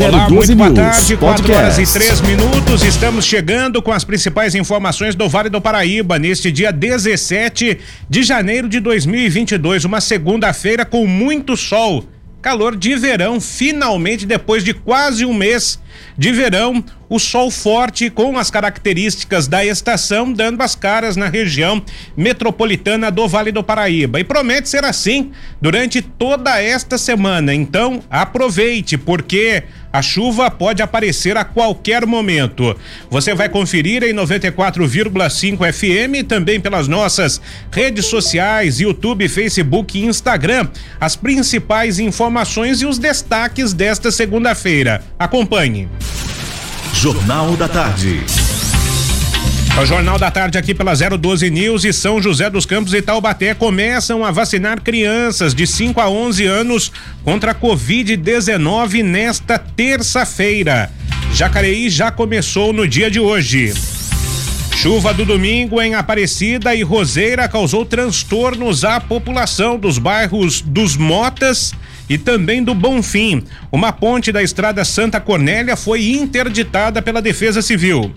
Olá, muito boa tarde, 4 horas e 3 minutos. Estamos chegando com as principais informações do Vale do Paraíba neste dia 17 de janeiro de 2022, uma segunda-feira com muito sol. Calor de verão, finalmente depois de quase um mês de verão, o sol forte com as características da estação dando as caras na região metropolitana do Vale do Paraíba. E promete ser assim durante toda esta semana. Então, aproveite, porque a chuva pode aparecer a qualquer momento. Você vai conferir em 94,5 FM também pelas nossas redes sociais, YouTube, Facebook e Instagram, as principais informações e os destaques desta segunda-feira. Acompanhe. Jornal da Tarde. O Jornal da Tarde aqui pela 012 News e São José dos Campos e Taubaté começam a vacinar crianças de 5 a 11 anos contra a Covid-19 nesta terça-feira. Jacareí já começou no dia de hoje. Chuva do domingo em Aparecida e Roseira causou transtornos à população dos bairros dos Motas e também do Bonfim. Uma ponte da estrada Santa Cornélia foi interditada pela Defesa Civil.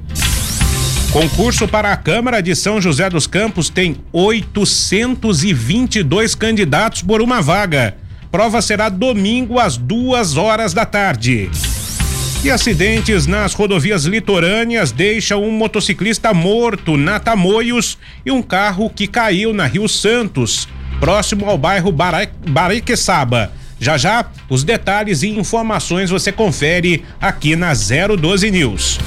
Concurso para a Câmara de São José dos Campos tem 822 candidatos por uma vaga. Prova será domingo às duas horas da tarde. E acidentes nas rodovias litorâneas deixam um motociclista morto na Tamoios e um carro que caiu na Rio Santos, próximo ao bairro Bariqueçaba. Já já, os detalhes e informações você confere aqui na 012 News.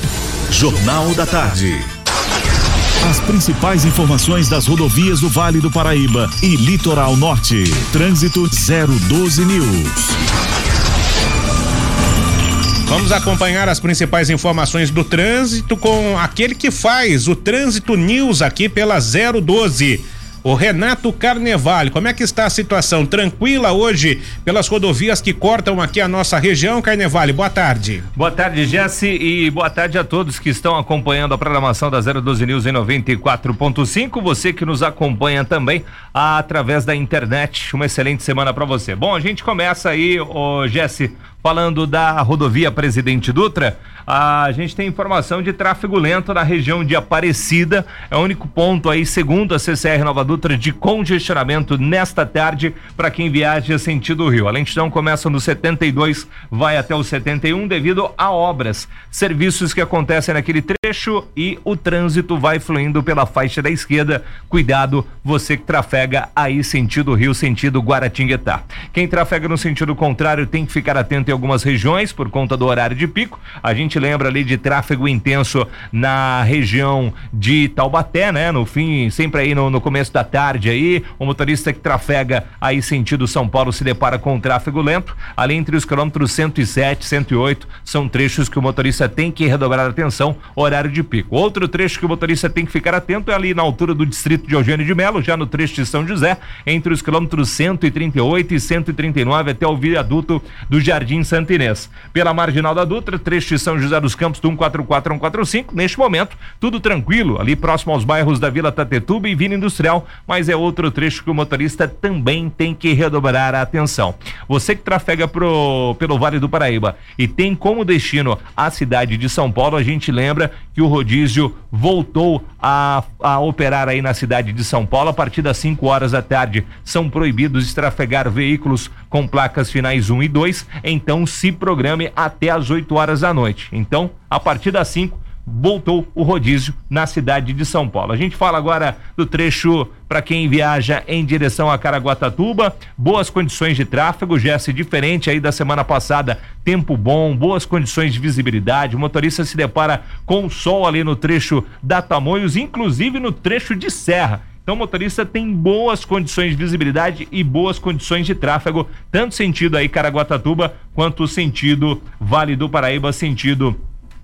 Jornal da Tarde. As principais informações das rodovias do Vale do Paraíba e Litoral Norte. Trânsito 012 News. Vamos acompanhar as principais informações do trânsito com aquele que faz o Trânsito News aqui pela 012. O Renato Carnevale, como é que está a situação? Tranquila hoje pelas rodovias que cortam aqui a nossa região, Carnevale? Boa tarde. Boa tarde, Jesse, e boa tarde a todos que estão acompanhando a programação da 012 News em 94.5. Você que nos acompanha também através da internet. Uma excelente semana para você. Bom, a gente começa aí, o Jesse, falando da rodovia Presidente Dutra. A gente tem informação de tráfego lento na região de Aparecida. É o único ponto aí, segundo a CCR Nova Dutra, de congestionamento nesta tarde para quem viaja sentido Rio. A lentidão começa no 72, vai até o 71 devido a obras, serviços que acontecem naquele trecho e o trânsito vai fluindo pela faixa da esquerda. Cuidado, você que trafega aí sentido Rio, sentido Guaratinguetá. Quem trafega no sentido contrário tem que ficar atento algumas regiões por conta do horário de pico. A gente lembra ali de tráfego intenso na região de Taubaté, né? No fim, sempre aí no, no começo da tarde aí, o motorista que trafega aí sentido São Paulo se depara com tráfego lento, ali entre os quilômetros 107 e 108, são trechos que o motorista tem que redobrar atenção, horário de pico. Outro trecho que o motorista tem que ficar atento é ali na altura do distrito de Eugênio de Melo, já no trecho de São José, entre os quilômetros 138 e 139 até o viaduto do Jardim Santinês. Pela marginal da Dutra, trecho de São José dos Campos do 144 145. Neste momento, tudo tranquilo, ali próximo aos bairros da Vila Tatetuba e Vila Industrial, mas é outro trecho que o motorista também tem que redobrar a atenção. Você que trafega pro, pelo Vale do Paraíba e tem como destino a cidade de São Paulo, a gente lembra que o rodízio voltou a, a operar aí na cidade de São Paulo a partir das 5 horas da tarde. São proibidos trafegar veículos com placas finais 1 e 2, então se programe até as 8 horas da noite. Então, a partir das 5, voltou o rodízio na cidade de São Paulo. A gente fala agora do trecho para quem viaja em direção a Caraguatatuba, boas condições de tráfego, Jesse, diferente aí da semana passada, tempo bom, boas condições de visibilidade, o motorista se depara com o sol ali no trecho da Tamoios, inclusive no trecho de Serra. Então o motorista tem boas condições de visibilidade e boas condições de tráfego, tanto sentido aí Caraguatatuba quanto sentido Vale do Paraíba, sentido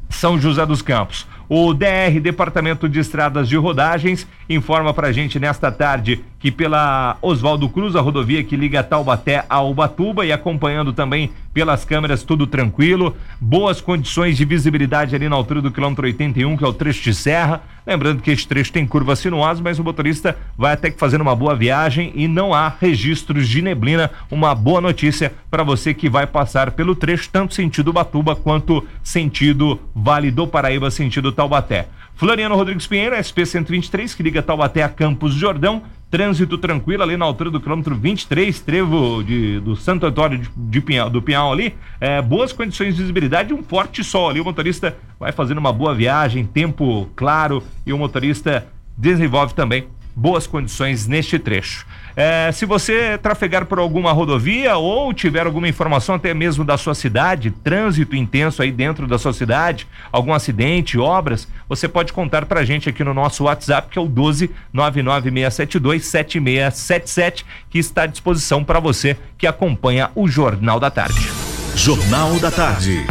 são José dos Campos. O DR, Departamento de Estradas de Rodagens, informa pra gente nesta tarde que pela Oswaldo Cruz, a rodovia que liga Taubaté a Ubatuba e acompanhando também pelas câmeras tudo tranquilo, boas condições de visibilidade ali na altura do quilômetro 81, que é o trecho de serra. Lembrando que este trecho tem curvas sinuosas, mas o motorista vai até que fazendo uma boa viagem e não há registros de neblina. Uma boa notícia para você que vai passar pelo trecho, tanto sentido Batuba quanto sentido Vale do Paraíba, sentido Taubaté. Floriano Rodrigues Pinheiro, SP 123, que liga Taubaté a Campos Jordão. Trânsito tranquilo ali na altura do quilômetro 23, trevo de, do Santo Antônio de, de Pinhal, do Pinhal ali. É, boas condições de visibilidade e um forte sol ali. O motorista vai fazendo uma boa viagem, tempo claro e o motorista desenvolve também boas condições neste trecho. É, se você trafegar por alguma rodovia ou tiver alguma informação até mesmo da sua cidade, trânsito intenso aí dentro da sua cidade, algum acidente, obras, você pode contar pra gente aqui no nosso WhatsApp, que é o 12 99672 7677, que está à disposição para você que acompanha o Jornal da Tarde. Jornal da Tarde.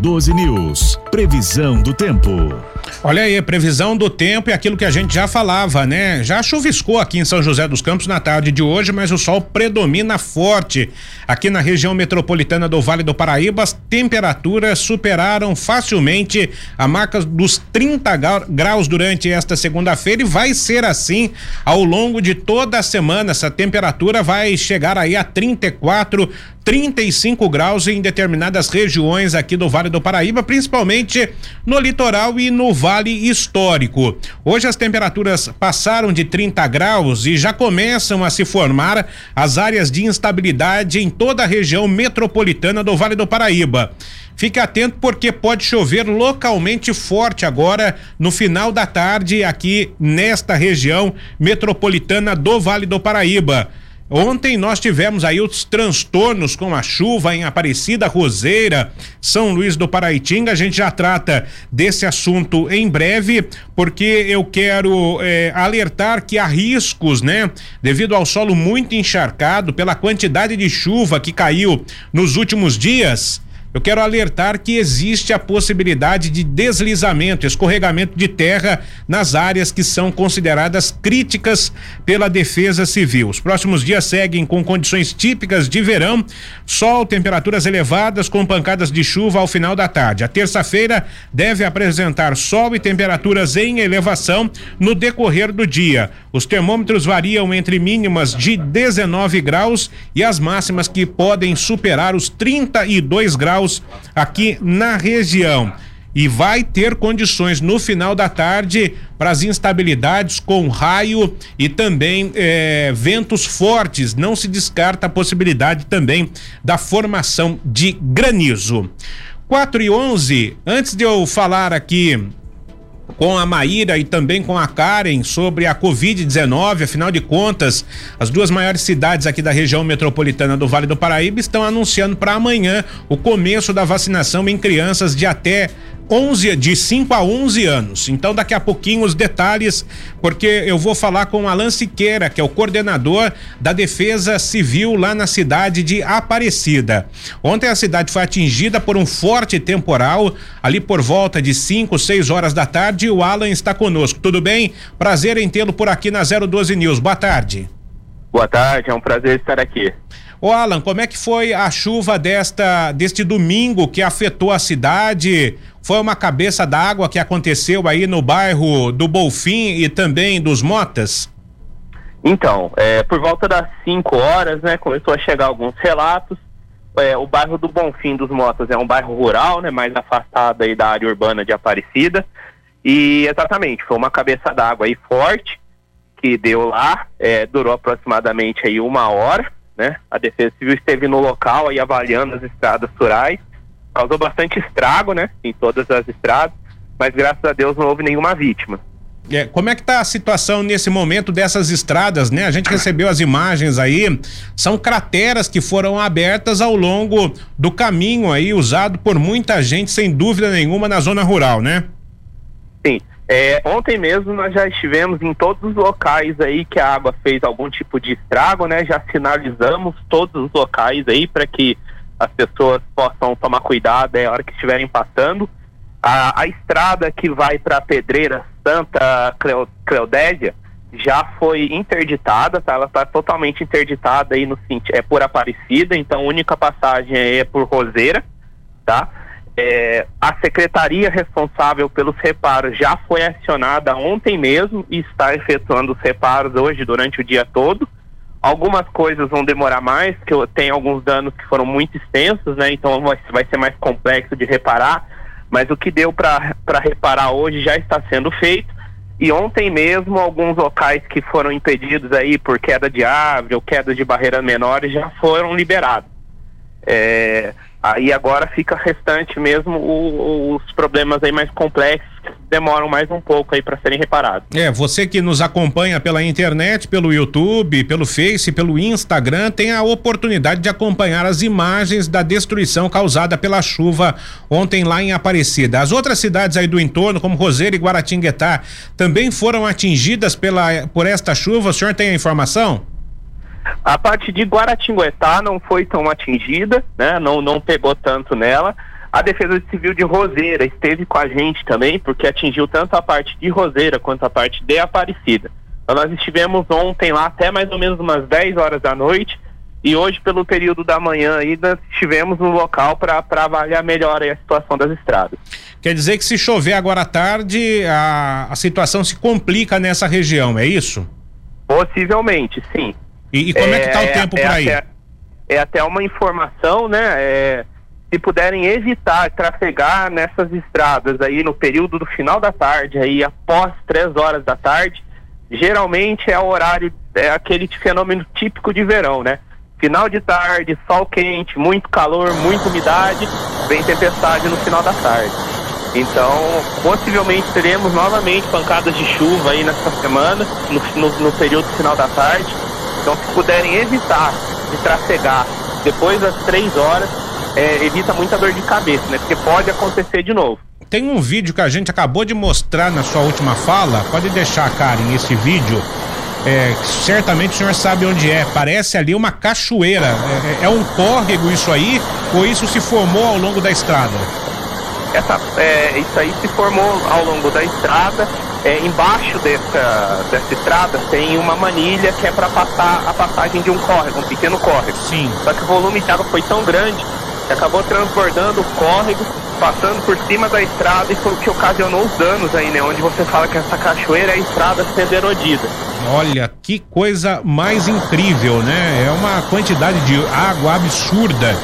012 News. Previsão do tempo. Olha aí, previsão do tempo e aquilo que a gente já falava, né? Já chuviscou aqui em São José dos Campos na tarde de hoje, mas o sol predomina forte. Aqui na região metropolitana do Vale do Paraíba, as temperaturas superaram facilmente a marca dos 30 graus durante esta segunda-feira e vai ser assim ao longo de toda a semana. Essa temperatura vai chegar aí a 34, 35 graus em determinadas regiões aqui do Vale do Paraíba, principalmente no litoral e no Vale Histórico. Hoje as temperaturas passaram de 30 graus e já começam a se formar as áreas de instabilidade em toda a região metropolitana do Vale do Paraíba. Fique atento porque pode chover localmente forte agora no final da tarde aqui nesta região metropolitana do Vale do Paraíba. Ontem nós tivemos aí os transtornos com a chuva em Aparecida, Roseira, São Luís do Paraitinga. A gente já trata desse assunto em breve, porque eu quero eh, alertar que há riscos, né? Devido ao solo muito encharcado, pela quantidade de chuva que caiu nos últimos dias eu quero alertar que existe a possibilidade de deslizamento, escorregamento de terra nas áreas que são consideradas críticas pela Defesa Civil. Os próximos dias seguem com condições típicas de verão, sol, temperaturas elevadas com pancadas de chuva ao final da tarde. A terça-feira deve apresentar sol e temperaturas em elevação no decorrer do dia. Os termômetros variam entre mínimas de 19 graus e as máximas que podem superar os 32 graus aqui na região. E vai ter condições no final da tarde para as instabilidades com raio e também eh, ventos fortes. Não se descarta a possibilidade também da formação de granizo. 4 e 11, antes de eu falar aqui com a Maíra e também com a Karen sobre a Covid-19. Afinal de contas, as duas maiores cidades aqui da região metropolitana do Vale do Paraíba estão anunciando para amanhã o começo da vacinação em crianças de até 11 de 5 a 11 anos. Então daqui a pouquinho os detalhes, porque eu vou falar com Alan Siqueira, que é o coordenador da Defesa Civil lá na cidade de Aparecida. Ontem a cidade foi atingida por um forte temporal, ali por volta de 5, 6 horas da tarde, o Alan está conosco. Tudo bem? Prazer em tê-lo por aqui na 012 News. Boa tarde. Boa tarde, é um prazer estar aqui. Ô Alan, como é que foi a chuva desta deste domingo que afetou a cidade? Foi uma cabeça d'água que aconteceu aí no bairro do Bolfim e também dos Motas? Então, é, por volta das 5 horas, né, começou a chegar alguns relatos. É, o bairro do Bonfim dos Motas é um bairro rural, né, mais afastado aí da área urbana de Aparecida. E exatamente, foi uma cabeça d'água aí forte que deu lá, é, durou aproximadamente aí uma hora né? A Defesa Civil esteve no local aí avaliando as estradas rurais, causou bastante estrago, né? Em todas as estradas, mas graças a Deus não houve nenhuma vítima. É, como é que tá a situação nesse momento dessas estradas, né? A gente recebeu as imagens aí, são crateras que foram abertas ao longo do caminho aí, usado por muita gente, sem dúvida nenhuma, na zona rural, né? Sim, é, ontem mesmo nós já estivemos em todos os locais aí que a água fez algum tipo de estrago, né? Já sinalizamos todos os locais aí para que as pessoas possam tomar cuidado é, a hora que estiverem passando. A, a estrada que vai para a Pedreira Santa Cleo, Cleodésia já foi interditada, tá? Ela está totalmente interditada aí no é por Aparecida, então a única passagem é por Roseira, tá? É, a secretaria responsável pelos reparos já foi acionada ontem mesmo e está efetuando os reparos hoje durante o dia todo. Algumas coisas vão demorar mais, que tem alguns danos que foram muito extensos, né? Então vai, ser mais complexo de reparar. Mas o que deu para reparar hoje já está sendo feito. E ontem mesmo, alguns locais que foram impedidos aí por queda de árvore ou queda de barreiras menores já foram liberados. É, Aí agora fica restante mesmo o, os problemas aí mais complexos demoram mais um pouco aí para serem reparados. É, você que nos acompanha pela internet, pelo YouTube, pelo Face, pelo Instagram, tem a oportunidade de acompanhar as imagens da destruição causada pela chuva ontem lá em Aparecida. As outras cidades aí do entorno, como Roseira e Guaratinguetá, também foram atingidas pela por esta chuva. O senhor tem a informação? A parte de Guaratinguetá não foi tão atingida, né? Não, não pegou tanto nela. A Defesa Civil de Roseira esteve com a gente também, porque atingiu tanto a parte de Roseira quanto a parte de Aparecida. Então, nós estivemos ontem lá até mais ou menos umas 10 horas da noite e hoje, pelo período da manhã, ainda estivemos no local para avaliar melhor a situação das estradas. Quer dizer que se chover agora à tarde, a, a situação se complica nessa região, é isso? Possivelmente, sim. E, e como é, é que está o tempo é, por aí? Até, é até uma informação, né? É, se puderem evitar trafegar nessas estradas aí no período do final da tarde, aí após três horas da tarde, geralmente é o horário, é aquele fenômeno típico de verão, né? Final de tarde, sol quente, muito calor, muita umidade, vem tempestade no final da tarde. Então, possivelmente teremos novamente pancadas de chuva aí nessa semana, no, no, no período final da tarde. Então, se puderem evitar de trafegar depois das três horas, é, evita muita dor de cabeça, né? Porque pode acontecer de novo. Tem um vídeo que a gente acabou de mostrar na sua última fala. Pode deixar, Karen, esse vídeo. É, certamente o senhor sabe onde é. Parece ali uma cachoeira. É, é, é um córrego isso aí? Ou isso se formou ao longo da estrada? Essa, é, isso aí se formou ao longo da estrada é, embaixo dessa, dessa estrada tem uma manilha que é para passar a passagem de um córrego, um pequeno córrego. Sim. Só que o volume de água foi tão grande que acabou transbordando o córrego, passando por cima da estrada e foi o que ocasionou os danos aí, né? Onde você fala que essa cachoeira é a estrada sendo erodida. Olha, que coisa mais incrível, né? É uma quantidade de água absurda.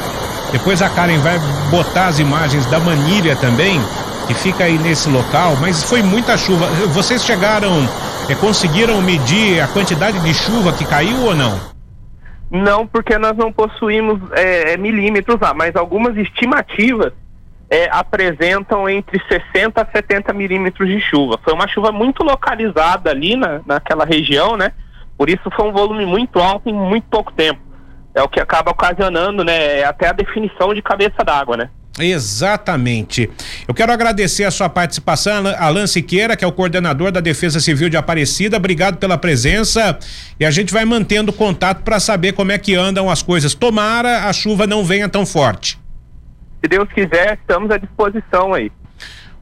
Depois a Karen vai botar as imagens da manilha também que fica aí nesse local, mas foi muita chuva. Vocês chegaram, é, conseguiram medir a quantidade de chuva que caiu ou não? Não, porque nós não possuímos é, milímetros lá, mas algumas estimativas é, apresentam entre 60 a 70 milímetros de chuva. Foi uma chuva muito localizada ali na, naquela região, né? Por isso foi um volume muito alto em muito pouco tempo. É o que acaba ocasionando, né? Até a definição de cabeça d'água, né? Exatamente. Eu quero agradecer a sua participação, Alan Siqueira, que é o coordenador da Defesa Civil de Aparecida. Obrigado pela presença e a gente vai mantendo contato para saber como é que andam as coisas. Tomara a chuva não venha tão forte. Se Deus quiser, estamos à disposição aí.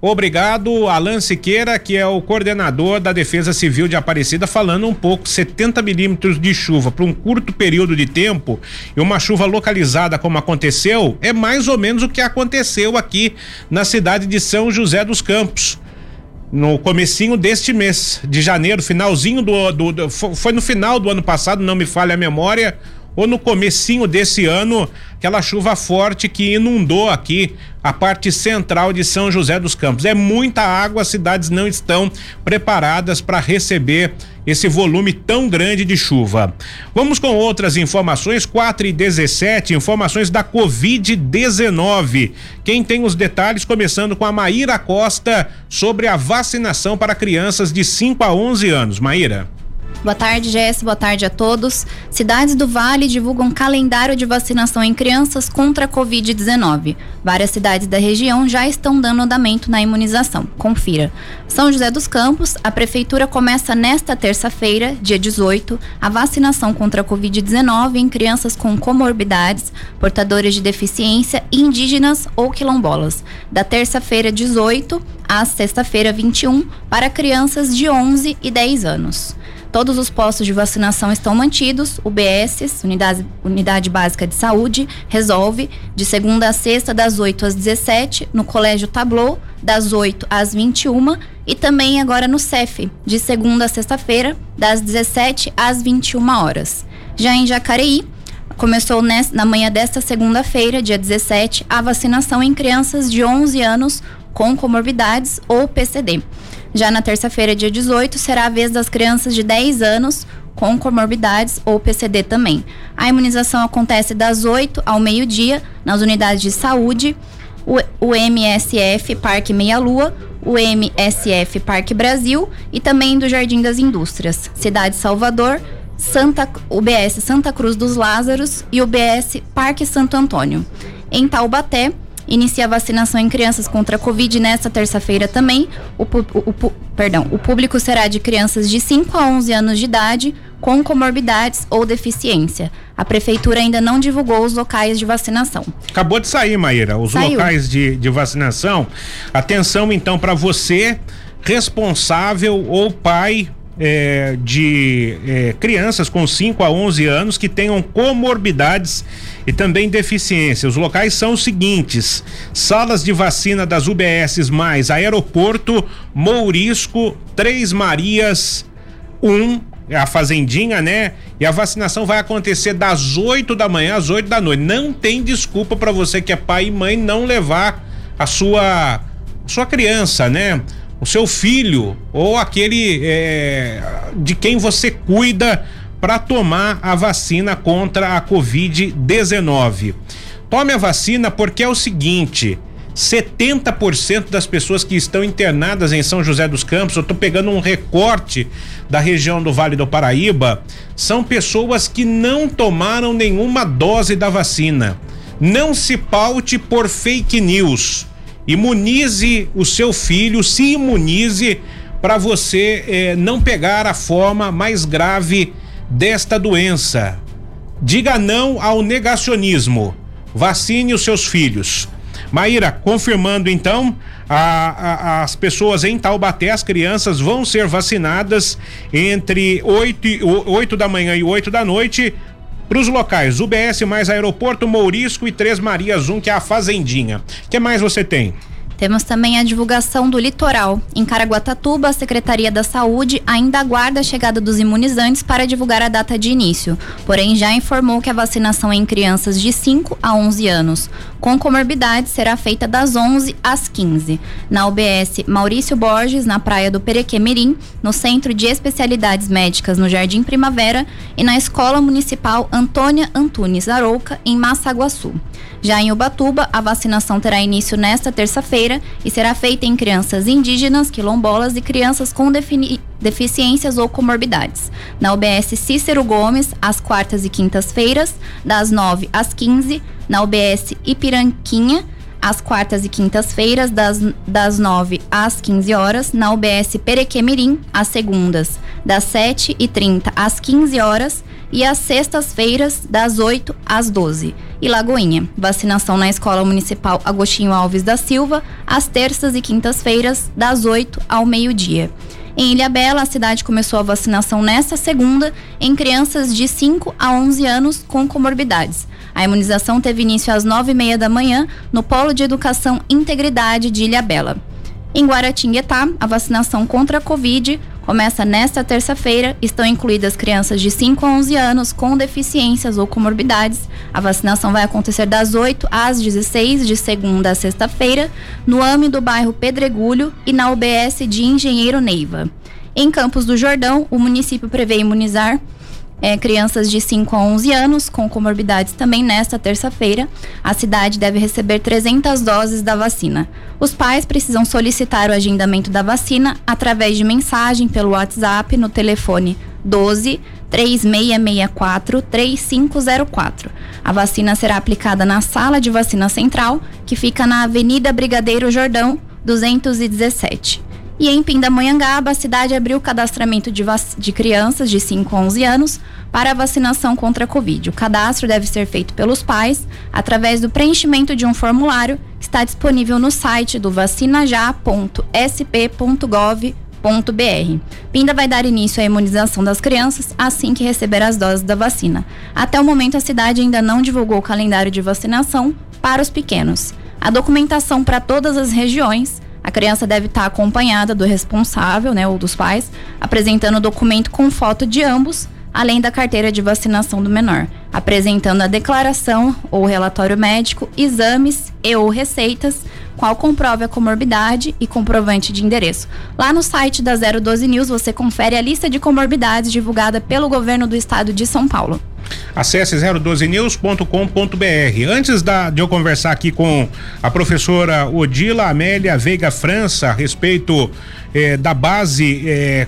Obrigado, Alan Siqueira, que é o coordenador da Defesa Civil de Aparecida, falando um pouco, 70 milímetros de chuva para um curto período de tempo e uma chuva localizada como aconteceu, é mais ou menos o que aconteceu aqui na cidade de São José dos Campos. No comecinho deste mês de janeiro, finalzinho do, do, do foi no final do ano passado, não me falha a memória, ou no comecinho desse ano, aquela chuva forte que inundou aqui a parte central de São José dos Campos. É muita água, as cidades não estão preparadas para receber esse volume tão grande de chuva. Vamos com outras informações, 4 e 17, informações da Covid-19. Quem tem os detalhes, começando com a Maíra Costa sobre a vacinação para crianças de 5 a 11 anos. Maíra. Boa tarde, Jess. Boa tarde a todos. Cidades do Vale divulgam calendário de vacinação em crianças contra a Covid-19. Várias cidades da região já estão dando andamento na imunização. Confira. São José dos Campos, a prefeitura começa nesta terça-feira, dia 18, a vacinação contra a Covid-19 em crianças com comorbidades, portadores de deficiência, indígenas ou quilombolas. Da terça-feira 18 à sexta-feira 21, para crianças de 11 e 10 anos. Todos os postos de vacinação estão mantidos. UBS, Unidade, Unidade Básica de Saúde, resolve de segunda a sexta, das 8 às 17, no Colégio Tablô, das 8 às 21 e também agora no CEF, de segunda a sexta-feira, das 17 às 21 horas. Já em Jacareí, começou na manhã desta segunda-feira, dia 17, a vacinação em crianças de 11 anos com comorbidades ou PCD. Já na terça-feira, dia 18, será a vez das crianças de 10 anos com comorbidades ou PCD também. A imunização acontece das 8 ao meio-dia nas unidades de saúde, o MSF Parque Meia Lua, o MSF Parque Brasil e também do Jardim das Indústrias, Cidade Salvador, Santa, UBS Santa Cruz dos Lázaros e UBS Parque Santo Antônio. Em Taubaté, inicia a vacinação em crianças contra a Covid nesta terça-feira também. O, o, o, perdão, o público será de crianças de 5 a 11 anos de idade com comorbidades ou deficiência. A prefeitura ainda não divulgou os locais de vacinação. Acabou de sair, Maíra, os Saiu. locais de, de vacinação. Atenção então para você, responsável ou pai é, de é, crianças com 5 a 11 anos que tenham comorbidades e também deficiência. Os locais são os seguintes: salas de vacina das UBS mais Aeroporto, Mourisco, Três Marias, 1, um, a Fazendinha, né? E a vacinação vai acontecer das 8 da manhã às 8 da noite. Não tem desculpa para você que é pai e mãe não levar a sua sua criança, né? o seu filho ou aquele é, de quem você cuida para tomar a vacina contra a Covid-19. Tome a vacina porque é o seguinte: 70% das pessoas que estão internadas em São José dos Campos, eu estou pegando um recorte da região do Vale do Paraíba, são pessoas que não tomaram nenhuma dose da vacina. Não se paute por fake news imunize o seu filho, se imunize para você eh, não pegar a forma mais grave desta doença. Diga não ao negacionismo. Vacine os seus filhos. Maíra, confirmando então, a, a, as pessoas em Taubaté, as crianças vão ser vacinadas entre 8, e, 8 da manhã e 8 da noite para os locais, UBS mais Aeroporto Mourisco e Três Marias 1, que é a Fazendinha. O que mais você tem? Temos também a divulgação do litoral. Em Caraguatatuba, a Secretaria da Saúde ainda aguarda a chegada dos imunizantes para divulgar a data de início, porém já informou que a vacinação em crianças de 5 a 11 anos com comorbidade será feita das 11 às 15, na UBS Maurício Borges, na Praia do Perequemirim, no Centro de Especialidades Médicas no Jardim Primavera e na Escola Municipal Antônia Antunes Arouca, em Massaguaçu. Já em Ubatuba, a vacinação terá início nesta terça-feira e será feita em crianças indígenas, quilombolas e crianças com deficiências ou comorbidades. Na UBS Cícero Gomes, às quartas e quintas-feiras, das 9 às 15, na UBS Ipiranquinha, às quartas e quintas-feiras, das, das 9 às 15 horas, na UBS Perequemirim, às segundas, das 7h30 às 15 horas e às sextas-feiras, das 8 às 12. E Lagoinha, vacinação na Escola Municipal Agostinho Alves da Silva, às terças e quintas-feiras, das 8 ao meio-dia. Em Ilhabela, a cidade começou a vacinação nesta segunda em crianças de 5 a 11 anos com comorbidades. A imunização teve início às 9h30 da manhã no Polo de Educação Integridade de Ilhabela. Em Guaratinguetá, a vacinação contra a Covid começa nesta terça-feira. Estão incluídas crianças de 5 a 11 anos com deficiências ou comorbidades. A vacinação vai acontecer das 8 às 16, de segunda a sexta-feira, no AME do bairro Pedregulho e na UBS de Engenheiro Neiva. Em Campos do Jordão, o município prevê imunizar é, crianças de 5 a 11 anos com comorbidades também nesta terça-feira. A cidade deve receber 300 doses da vacina. Os pais precisam solicitar o agendamento da vacina através de mensagem pelo WhatsApp no telefone 12 3664 3504. A vacina será aplicada na sala de vacina central, que fica na Avenida Brigadeiro Jordão, 217. E em Pindamonhangaba, a cidade abriu o cadastramento de, de, crianças de 5 a 11 anos para a vacinação contra a Covid. O cadastro deve ser feito pelos pais através do preenchimento de um formulário que está disponível no site do vacinajá.sp.gov.br. Pinda vai dar início à imunização das crianças assim que receber as doses da vacina. Até o momento, a cidade ainda não divulgou o calendário de vacinação para os pequenos. A documentação para todas as regiões a criança deve estar acompanhada do responsável, né, ou dos pais, apresentando o documento com foto de ambos, além da carteira de vacinação do menor, apresentando a declaração ou relatório médico, exames e ou receitas, qual comprove a comorbidade e comprovante de endereço. Lá no site da 012 News você confere a lista de comorbidades divulgada pelo governo do estado de São Paulo. Acesse 012news.com.br. Antes da, de eu conversar aqui com a professora Odila Amélia Veiga França a respeito eh, da base eh,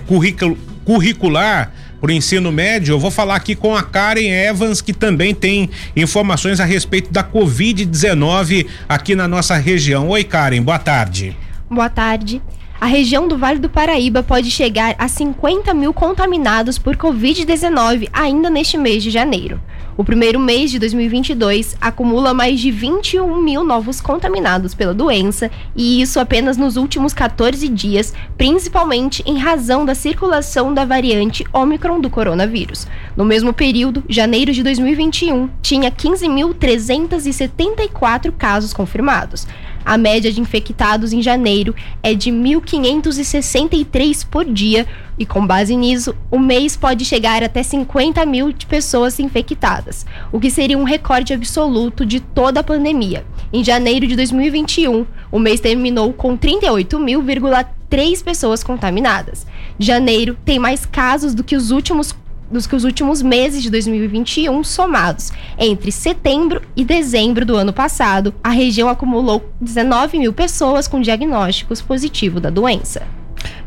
curricular para o ensino médio, eu vou falar aqui com a Karen Evans, que também tem informações a respeito da Covid-19 aqui na nossa região. Oi, Karen, boa tarde. Boa tarde a região do Vale do Paraíba pode chegar a 50 mil contaminados por Covid-19 ainda neste mês de janeiro. O primeiro mês de 2022 acumula mais de 21 mil novos contaminados pela doença, e isso apenas nos últimos 14 dias, principalmente em razão da circulação da variante Omicron do coronavírus. No mesmo período, janeiro de 2021 tinha 15.374 casos confirmados. A média de infectados em janeiro é de 1.563 por dia, e com base nisso, o mês pode chegar até 50 mil pessoas infectadas, o que seria um recorde absoluto de toda a pandemia. Em janeiro de 2021, o mês terminou com 38.000,3 pessoas contaminadas. Janeiro tem mais casos do que os últimos dos que os últimos meses de 2021 somados. Entre setembro e dezembro do ano passado, a região acumulou 19 mil pessoas com diagnósticos positivos da doença.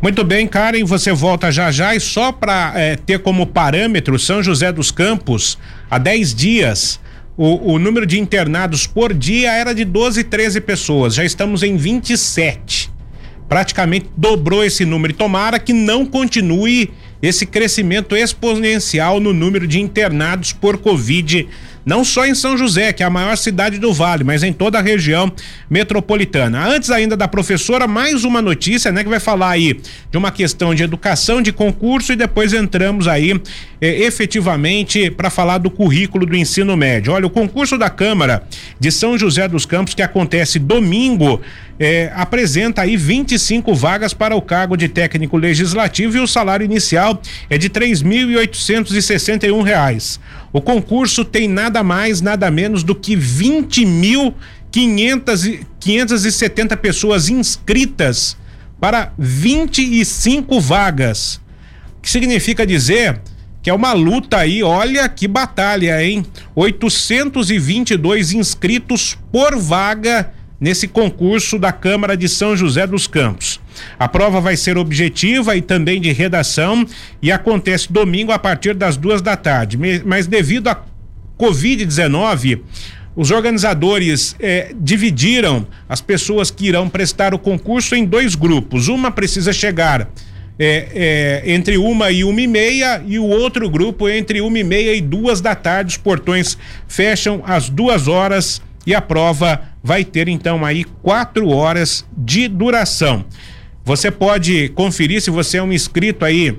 Muito bem, Karen, você volta já já e só para é, ter como parâmetro São José dos Campos, há 10 dias, o, o, número de internados por dia era de 12, 13 pessoas, já estamos em 27. Praticamente dobrou esse número. E tomara que não continue esse crescimento exponencial no número de internados por Covid não só em São José, que é a maior cidade do Vale, mas em toda a região metropolitana. Antes ainda da professora, mais uma notícia, né, que vai falar aí de uma questão de educação de concurso e depois entramos aí eh, efetivamente para falar do currículo do ensino médio. Olha, o concurso da Câmara de São José dos Campos que acontece domingo eh, apresenta aí 25 vagas para o cargo de técnico legislativo e o salário inicial é de três mil e reais. O concurso tem nada mais, nada menos do que 20 mil 570 pessoas inscritas para 25 vagas. Que significa dizer que é uma luta aí, olha que batalha, hein? 822 inscritos por vaga nesse concurso da Câmara de São José dos Campos. A prova vai ser objetiva e também de redação e acontece domingo a partir das duas da tarde. Mas devido à Covid-19, os organizadores eh, dividiram as pessoas que irão prestar o concurso em dois grupos. Uma precisa chegar é, é, entre uma e uma e meia e o outro grupo entre uma e meia e duas da tarde. Os portões fecham às duas horas e a prova vai ter então aí quatro horas de duração. Você pode conferir se você é um inscrito aí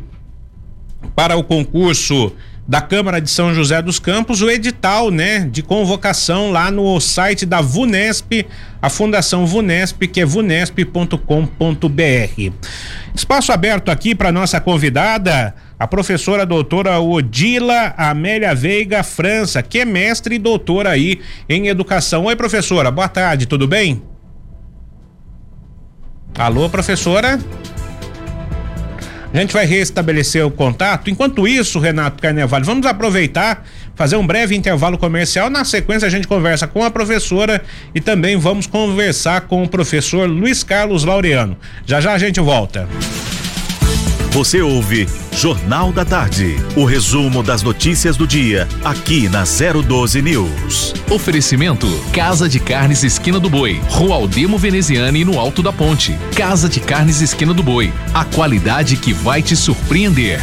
para o concurso da Câmara de São José dos Campos, o edital, né, de convocação lá no site da VUNESP, a Fundação VUNESP, que é vunesp.com.br. Espaço aberto aqui para nossa convidada, a professora doutora Odila Amélia Veiga França, que é mestre e doutora aí em educação. Oi, professora, boa tarde, tudo bem? Alô, professora? A gente vai restabelecer o contato. Enquanto isso, Renato Carnevale, vamos aproveitar, fazer um breve intervalo comercial. Na sequência, a gente conversa com a professora e também vamos conversar com o professor Luiz Carlos Laureano. Já já a gente volta. Você ouve Jornal da Tarde, o resumo das notícias do dia, aqui na 012 News. Oferecimento: Casa de Carnes Esquina do Boi, Rua Aldemo Veneziane no Alto da Ponte. Casa de Carnes Esquina do Boi, a qualidade que vai te surpreender.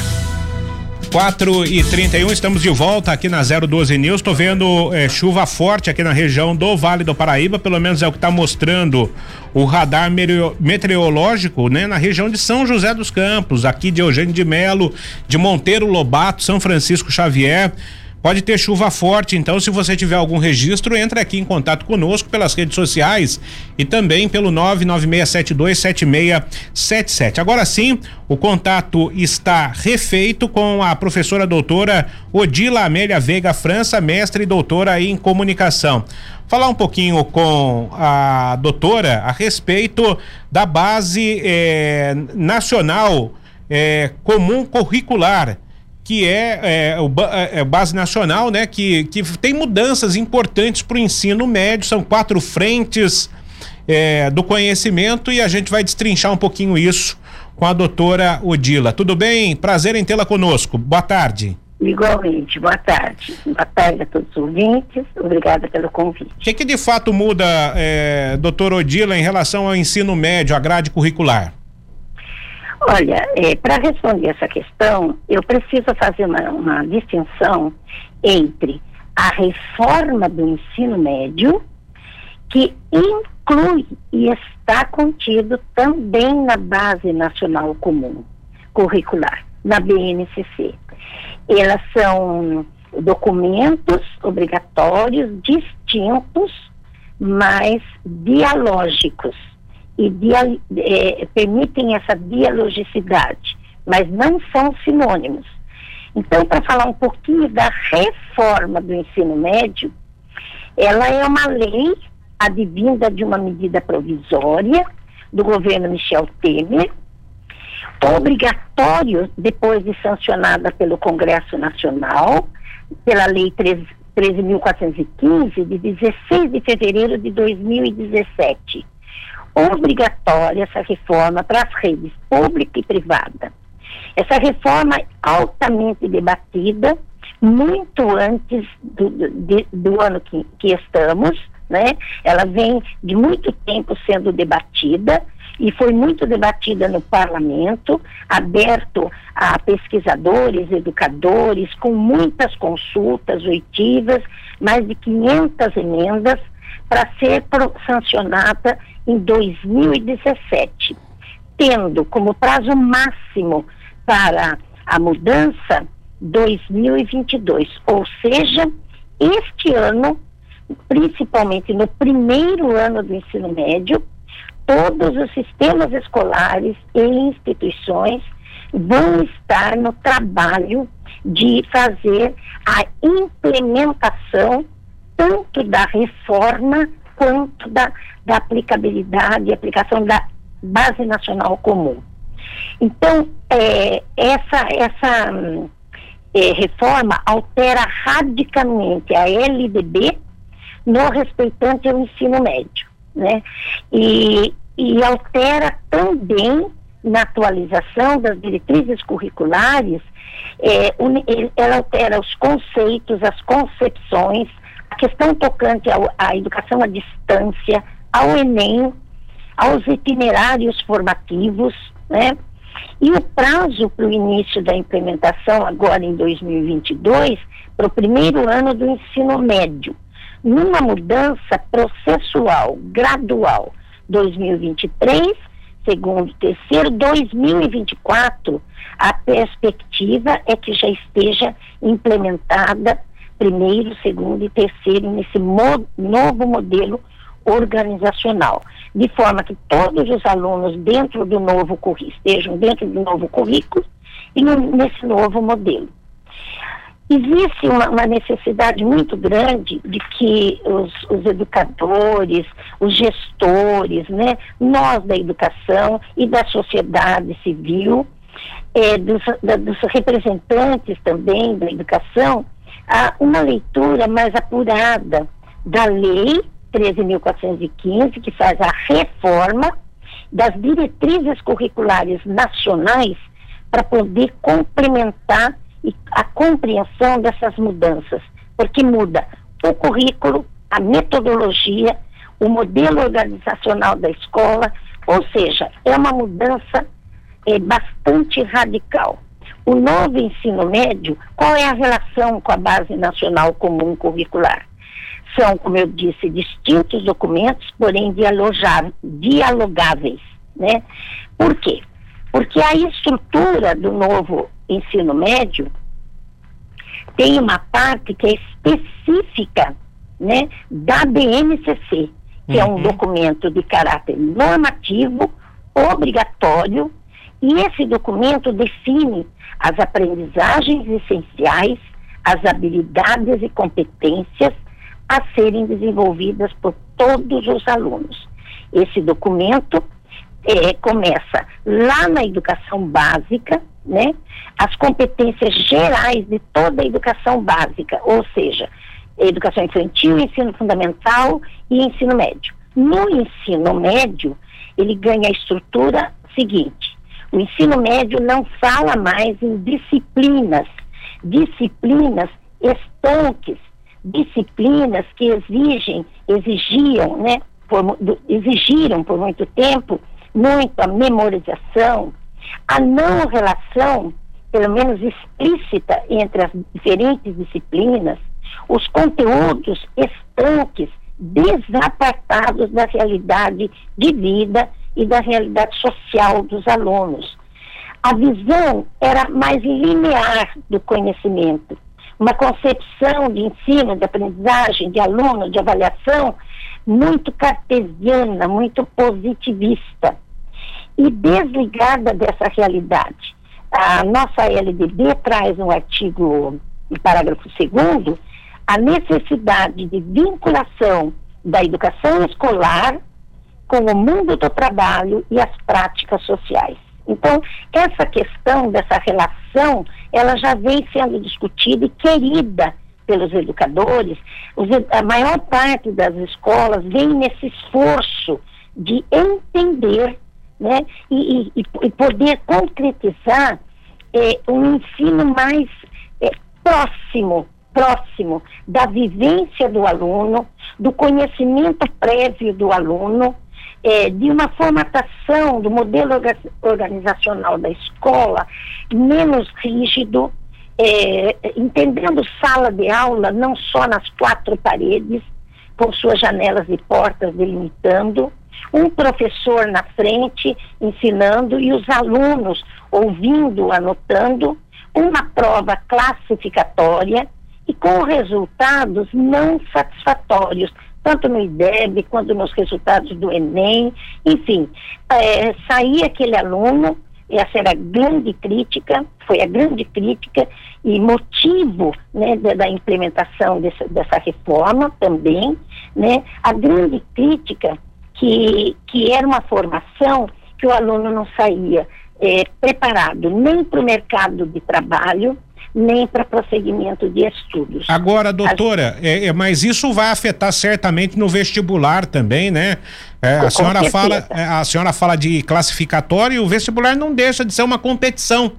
4 e 31 estamos de volta aqui na 012 News. Estou vendo é, chuva forte aqui na região do Vale do Paraíba, pelo menos é o que está mostrando o radar meteorológico, né, na região de São José dos Campos, aqui de Eugênio de Melo, de Monteiro Lobato, São Francisco Xavier. Pode ter chuva forte, então se você tiver algum registro, entre aqui em contato conosco pelas redes sociais e também pelo 996727677. Agora sim, o contato está refeito com a professora doutora Odila Amélia Veiga França, mestre e doutora em comunicação. Falar um pouquinho com a doutora a respeito da base eh, nacional eh, comum curricular que é, é, o, é, é base nacional, né? Que, que tem mudanças importantes para o ensino médio, são quatro frentes é, do conhecimento e a gente vai destrinchar um pouquinho isso com a doutora Odila. Tudo bem? Prazer em tê-la conosco. Boa tarde. Igualmente, boa tarde. Boa tarde a todos os ouvintes, obrigada pelo convite. O que, que de fato muda, é, doutora Odila, em relação ao ensino médio, a grade curricular? Olha, é, para responder essa questão, eu preciso fazer uma, uma distinção entre a reforma do ensino médio, que inclui e está contido também na Base Nacional Comum Curricular, na BNCC. Elas são documentos obrigatórios distintos, mas dialógicos e dia, é, permitem essa dialogicidade, mas não são sinônimos. Então, para falar um pouquinho da reforma do ensino médio, ela é uma lei advinda de uma medida provisória do governo Michel Temer, obrigatório depois de sancionada pelo Congresso Nacional, pela Lei 13.415, de 16 de fevereiro de 2017 obrigatória essa reforma para as redes pública e privada. Essa reforma altamente debatida, muito antes do, do, do ano que, que estamos, né? Ela vem de muito tempo sendo debatida e foi muito debatida no parlamento, aberto a pesquisadores, educadores, com muitas consultas oitivas, mais de 500 emendas para ser sancionada em 2017, tendo como prazo máximo para a mudança 2022, ou seja, este ano, principalmente no primeiro ano do ensino médio, todos os sistemas escolares e instituições vão estar no trabalho de fazer a implementação tanto da reforma quanto da, da aplicabilidade e aplicação da base nacional comum. Então, é, essa, essa é, reforma altera radicalmente a LDB no respeitante ao ensino médio, né? E, e altera também na atualização das diretrizes curriculares, é, ela altera os conceitos, as concepções, a questão tocante à educação à distância, ao Enem, aos itinerários formativos, né? E o prazo para o início da implementação, agora em 2022, para o primeiro ano do ensino médio, numa mudança processual, gradual, 2023, segundo, terceiro, 2024, a perspectiva é que já esteja implementada primeiro, segundo e terceiro nesse novo modelo organizacional, de forma que todos os alunos dentro do novo estejam dentro do novo currículo e no, nesse novo modelo. Existe uma, uma, necessidade muito grande de que os, os, educadores, os gestores, né, nós da educação e da sociedade civil, é, dos, da, dos representantes também da educação, a uma leitura mais apurada da lei 13.415, que faz a reforma das diretrizes curriculares nacionais para poder complementar a compreensão dessas mudanças, porque muda o currículo, a metodologia, o modelo organizacional da escola, ou seja, é uma mudança é, bastante radical. O novo ensino médio, qual é a relação com a Base Nacional Comum Curricular? São, como eu disse, distintos documentos, porém dialogáveis, né? Por quê? Porque a estrutura do novo ensino médio tem uma parte que é específica, né, da BNCC, que uhum. é um uhum. documento de caráter normativo, obrigatório, e esse documento define as aprendizagens essenciais, as habilidades e competências a serem desenvolvidas por todos os alunos. Esse documento é, começa lá na educação básica, né? As competências gerais de toda a educação básica, ou seja, educação infantil, ensino fundamental e ensino médio. No ensino médio, ele ganha a estrutura seguinte: o ensino médio não fala mais em disciplinas, disciplinas estanques, disciplinas que exigem, exigiam, né, por, exigiram por muito tempo muita memorização, a não relação, pelo menos explícita, entre as diferentes disciplinas, os conteúdos estanques, desapartados da realidade de vida e da realidade social dos alunos. A visão era mais linear do conhecimento, uma concepção de ensino, de aprendizagem, de aluno, de avaliação muito cartesiana, muito positivista e desligada dessa realidade. A nossa LDB traz um artigo, no parágrafo 2 a necessidade de vinculação da educação escolar com o mundo do trabalho e as práticas sociais. Então, essa questão dessa relação, ela já vem sendo discutida e querida pelos educadores. A maior parte das escolas vem nesse esforço de entender né, e, e, e poder concretizar é, um ensino mais é, próximo próximo da vivência do aluno, do conhecimento prévio do aluno, é, de uma formatação do modelo organizacional da escola menos rígido, é, entendendo sala de aula não só nas quatro paredes, com suas janelas e portas delimitando, um professor na frente ensinando e os alunos ouvindo, anotando, uma prova classificatória e com resultados não satisfatórios, tanto no IDEB quanto nos resultados do Enem, enfim, é, saía aquele aluno, essa era a grande crítica, foi a grande crítica e motivo né, da, da implementação dessa, dessa reforma também, né, a grande crítica que, que era uma formação que o aluno não saía é, preparado nem para o mercado de trabalho, nem para prosseguimento de estudos. Agora, doutora, As... é, é, mas isso vai afetar certamente no vestibular também, né? É, a senhora fala, é, a senhora fala de classificatório e o vestibular não deixa de ser uma competição.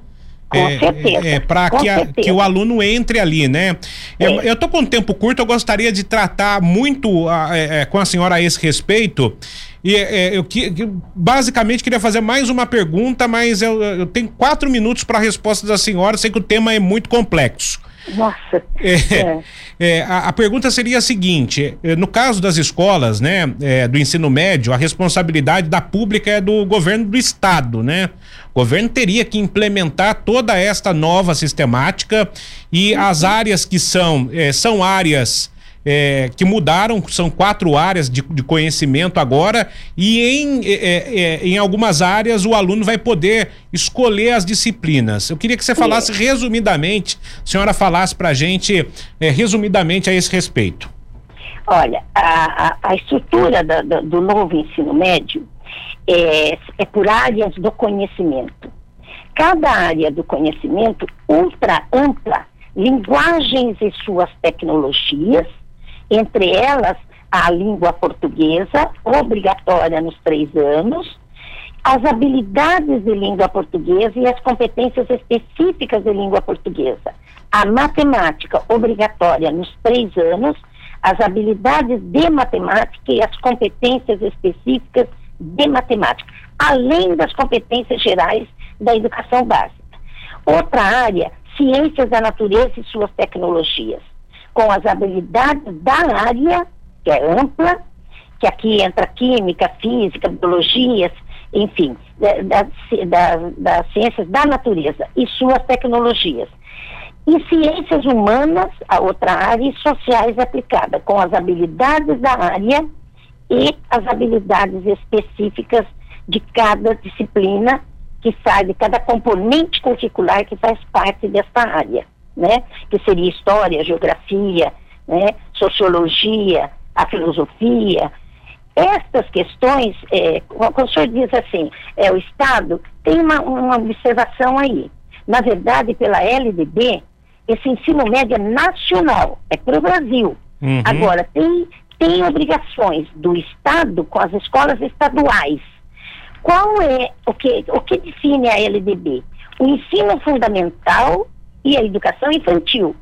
Com é, certeza. É, para que, que, o aluno entre ali, né? É. Eu, eu tô com um tempo curto, eu gostaria de tratar muito a, é, com a senhora a esse respeito. E é, eu que, basicamente queria fazer mais uma pergunta, mas eu, eu tenho quatro minutos para a resposta da senhora. Sei que o tema é muito complexo. Nossa. É, é. É, a, a, pergunta seria a seguinte: é, no caso das escolas, né, é, do ensino médio, a responsabilidade da pública é do governo do estado, né? O governo teria que implementar toda esta nova sistemática e uhum. as áreas que são é, são áreas é, que mudaram, são quatro áreas de, de conhecimento agora, e em, é, é, é, em algumas áreas o aluno vai poder escolher as disciplinas. Eu queria que você falasse resumidamente, a senhora falasse para a gente é, resumidamente a esse respeito. Olha, a, a, estrutura da, do novo ensino médio é, é por áreas do conhecimento. Cada área do conhecimento ultra ampla linguagens e suas tecnologias, entre elas a língua portuguesa, obrigatória nos três anos, as habilidades de língua portuguesa e as competências específicas de língua portuguesa. A matemática obrigatória nos três anos, as habilidades de matemática e as competências específicas de matemática, além das competências gerais da educação básica. Outra área, ciências da natureza e suas tecnologias, com as habilidades da área, que é ampla, que aqui entra química, física, biologias, enfim, das da, da ciências da natureza e suas tecnologias. E ciências humanas, a outra área, e sociais aplicada, com as habilidades da área e as habilidades específicas de cada disciplina que sai, de cada componente curricular que faz parte desta área, né? Que seria história, geografia, né? sociologia, a filosofia, estas questões, é, quando o senhor diz assim, é, o Estado tem uma, uma observação aí. Na verdade, pela LDB, esse ensino médio é nacional, é para o Brasil. Uhum. Agora, tem, tem obrigações do Estado com as escolas estaduais. Qual é o que, o que define a LDB? O ensino fundamental e a educação infantil.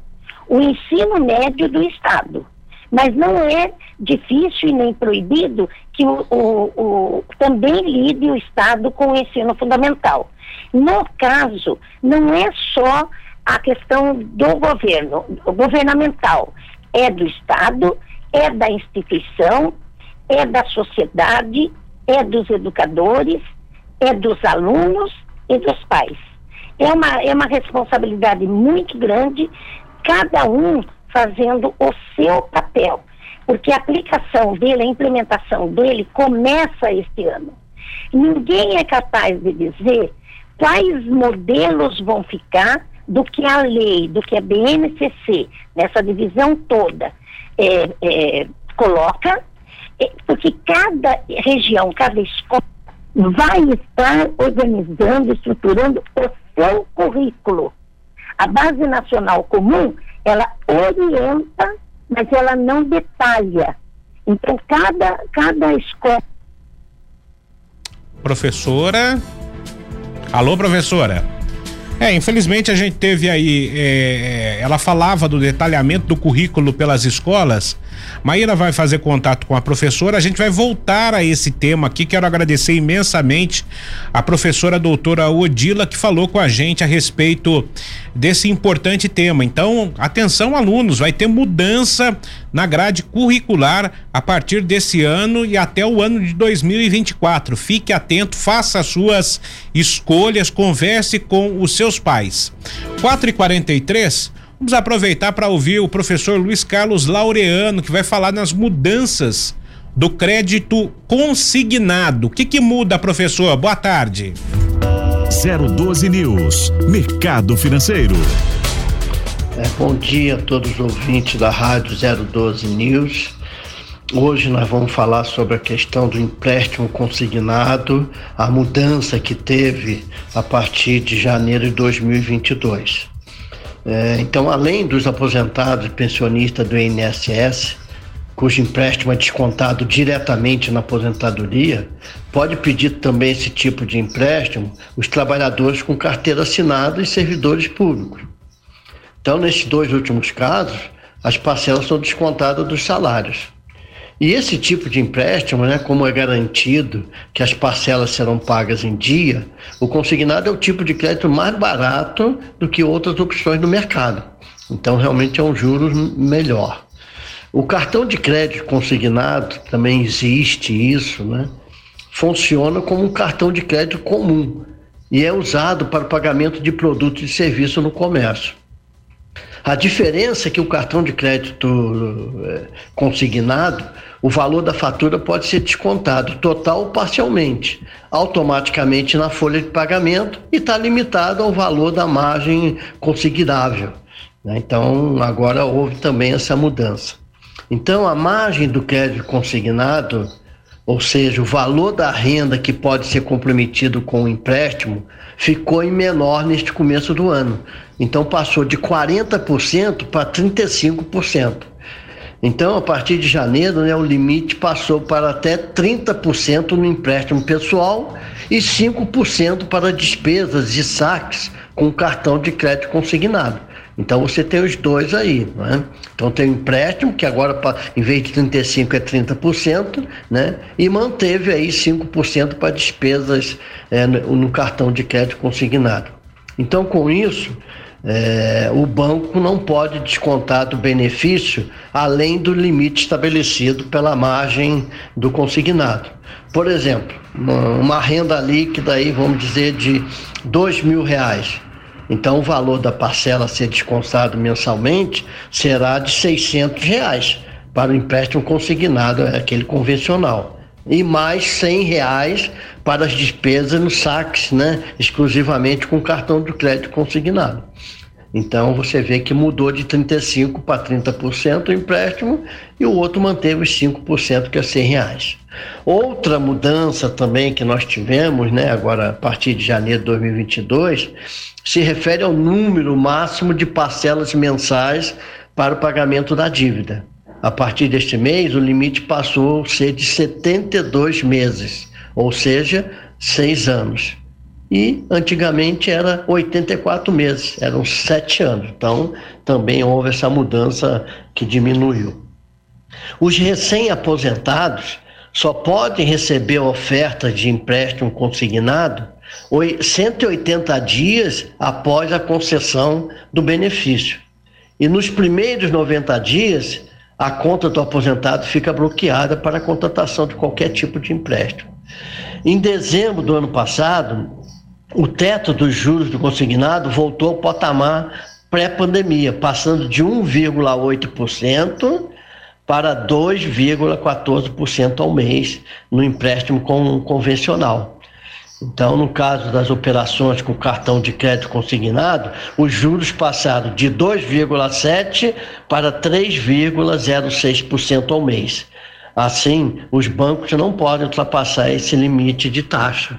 O ensino médio do Estado. Mas não é difícil e nem proibido que o, o, o, também lide o Estado com o ensino fundamental. No caso, não é só a questão do governo, governamental, é do Estado, é da instituição, é da sociedade, é dos educadores, é dos alunos e dos pais. É uma, é uma responsabilidade muito grande, cada um fazendo o seu papel, porque a aplicação dele, a implementação dele começa este ano. Ninguém é capaz de dizer quais modelos vão ficar do que a lei, do que a BNCC, nessa divisão toda, é, é, coloca, é, porque cada região, cada escola vai estar organizando, estruturando o seu currículo. A Base Nacional Comum ela orienta, mas ela não detalha. Então, cada, cada escola. Professora. Alô, professora. É, infelizmente a gente teve aí. É, ela falava do detalhamento do currículo pelas escolas Maíra vai fazer contato com a professora, a gente vai voltar a esse tema aqui. Quero agradecer imensamente a professora doutora Odila que falou com a gente a respeito desse importante tema. Então, atenção alunos, vai ter mudança na grade curricular a partir desse ano e até o ano de 2024. Fique atento, faça as suas escolhas, converse com os seus pais. 4 e 43 Vamos aproveitar para ouvir o professor Luiz Carlos Laureano, que vai falar nas mudanças do crédito consignado. O que, que muda, professor? Boa tarde. 012 News, Mercado Financeiro. É, bom dia a todos os ouvintes da Rádio 012 News. Hoje nós vamos falar sobre a questão do empréstimo consignado, a mudança que teve a partir de janeiro de 2022. É, então, além dos aposentados e pensionistas do INSS, cujo empréstimo é descontado diretamente na aposentadoria, pode pedir também esse tipo de empréstimo os trabalhadores com carteira assinada e servidores públicos. Então, nesses dois últimos casos, as parcelas são descontadas dos salários. E esse tipo de empréstimo, né, como é garantido que as parcelas serão pagas em dia, o consignado é o tipo de crédito mais barato do que outras opções no mercado. Então, realmente é um juros melhor. O cartão de crédito consignado, também existe isso, né? Funciona como um cartão de crédito comum e é usado para o pagamento de produtos e serviços no comércio. A diferença é que o cartão de crédito é, consignado, o valor da fatura pode ser descontado total ou parcialmente, automaticamente na folha de pagamento e está limitado ao valor da margem consignável. Né? Então, agora houve também essa mudança. Então, a margem do crédito consignado, ou seja, o valor da renda que pode ser comprometido com o empréstimo, ficou em menor neste começo do ano. Então passou de 40% para 35%. Então, a partir de janeiro, né, o limite passou para até 30% no empréstimo pessoal e 5% para despesas e saques com cartão de crédito consignado. Então você tem os dois aí, né? Então tem o empréstimo, que agora em vez de 35% é 30%, né? E manteve aí 5% para despesas é, no, cartão de crédito consignado. Então, com isso, é, o banco não pode descontar do benefício além do limite estabelecido pela margem do consignado. Por exemplo, uma, uma renda líquida aí, vamos dizer, de dois mil reais. Então, o valor da parcela a ser descontado mensalmente será de 600 reais para o empréstimo consignado, é aquele convencional. E mais 100 reais para as despesas no saques, né? exclusivamente com cartão de crédito consignado. Então você vê que mudou de 35% para 30% o empréstimo e o outro manteve os 5%, que é 100 reais. Outra mudança também que nós tivemos, né, agora a partir de janeiro de 2022, se refere ao número máximo de parcelas mensais para o pagamento da dívida. A partir deste mês, o limite passou a ser de 72 meses, ou seja, seis anos e antigamente era 84 meses, eram sete anos. Então também houve essa mudança que diminuiu. Os recém-aposentados só podem receber oferta de empréstimo consignado 180 dias após a concessão do benefício. E nos primeiros 90 dias, a conta do aposentado fica bloqueada para a contratação de qualquer tipo de empréstimo. Em dezembro do ano passado, o teto dos juros do consignado voltou ao patamar pré-pandemia, passando de 1,8% para 2,14% ao mês no empréstimo convencional. Então, no caso das operações com cartão de crédito consignado, os juros passaram de 2,7% para 3,06% ao mês. Assim, os bancos não podem ultrapassar esse limite de taxa.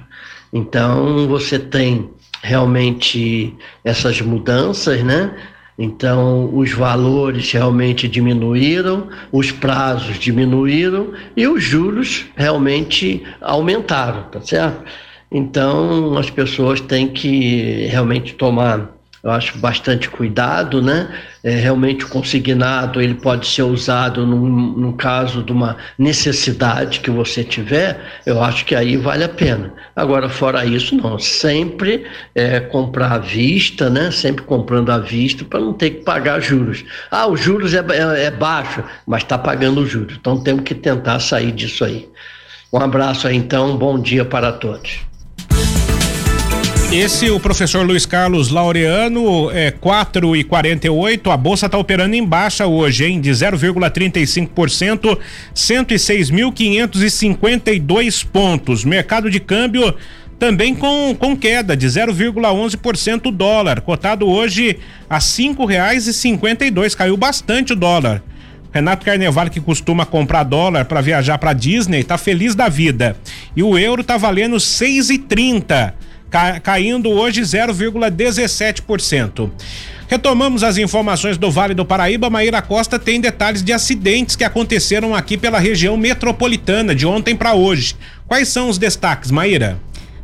Então você tem realmente essas mudanças, né? Então os valores realmente diminuíram, os prazos diminuíram e os juros realmente aumentaram, tá certo? Então as pessoas têm que realmente tomar eu acho bastante cuidado, né? É, realmente o consignado ele pode ser usado no, caso de uma necessidade que você tiver, eu acho que aí vale a pena. Agora, fora isso, não. Sempre é, comprar à vista, né? Sempre comprando à vista para não ter que pagar juros. Ah, os juros é, é, é baixo, mas está pagando juros. Então temos que tentar sair disso aí. Um abraço aí, então, bom dia para todos. Esse, o professor Luiz Carlos Laureano, é 4 e 48. A bolsa está operando em baixa hoje, hein? De 0,35%, 106.552 pontos. Mercado de câmbio também com, com queda de 0,11% o dólar, cotado hoje a cinco reais e cinquenta e dois, caiu bastante o dólar. Renato Carnevale que costuma comprar dólar para viajar para Disney, tá feliz da vida. E o euro tá valendo seis e trinta caindo hoje 0,17%. Retomamos as informações do Vale do Paraíba. Maíra Costa tem detalhes de acidentes que aconteceram aqui pela região metropolitana de ontem para hoje. Quais são os destaques, Maíra?